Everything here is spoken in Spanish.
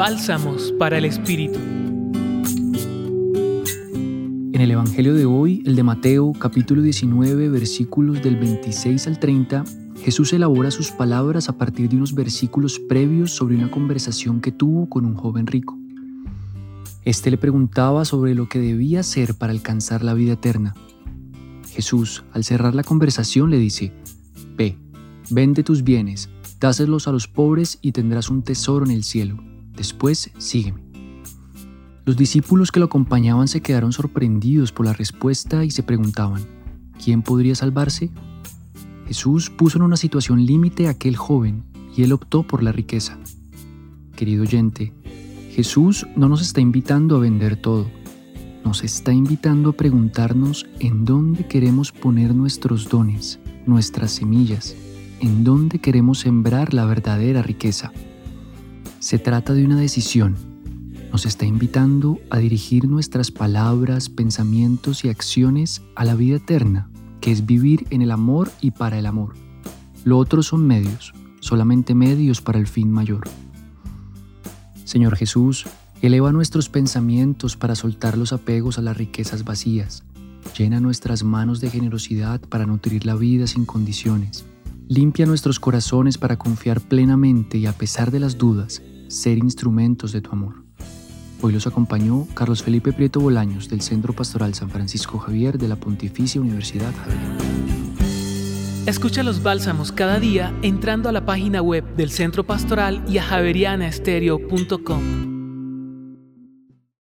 Bálsamos para el Espíritu. En el Evangelio de hoy, el de Mateo, capítulo 19, versículos del 26 al 30, Jesús elabora sus palabras a partir de unos versículos previos sobre una conversación que tuvo con un joven rico. Este le preguntaba sobre lo que debía hacer para alcanzar la vida eterna. Jesús, al cerrar la conversación, le dice, Ve, vende tus bienes, dáselos a los pobres y tendrás un tesoro en el cielo. Después, sígueme. Los discípulos que lo acompañaban se quedaron sorprendidos por la respuesta y se preguntaban, ¿quién podría salvarse? Jesús puso en una situación límite a aquel joven y él optó por la riqueza. Querido oyente, Jesús no nos está invitando a vender todo, nos está invitando a preguntarnos en dónde queremos poner nuestros dones, nuestras semillas, en dónde queremos sembrar la verdadera riqueza. Se trata de una decisión nos está invitando a dirigir nuestras palabras, pensamientos y acciones a la vida eterna, que es vivir en el amor y para el amor. Lo otro son medios, solamente medios para el fin mayor. Señor Jesús, eleva nuestros pensamientos para soltar los apegos a las riquezas vacías. Llena nuestras manos de generosidad para nutrir la vida sin condiciones. Limpia nuestros corazones para confiar plenamente y a pesar de las dudas, ser instrumentos de tu amor. Hoy los acompañó Carlos Felipe Prieto Bolaños del Centro Pastoral San Francisco Javier de la Pontificia Universidad Javier. Escucha los bálsamos cada día entrando a la página web del Centro Pastoral y a javerianaestereo.com.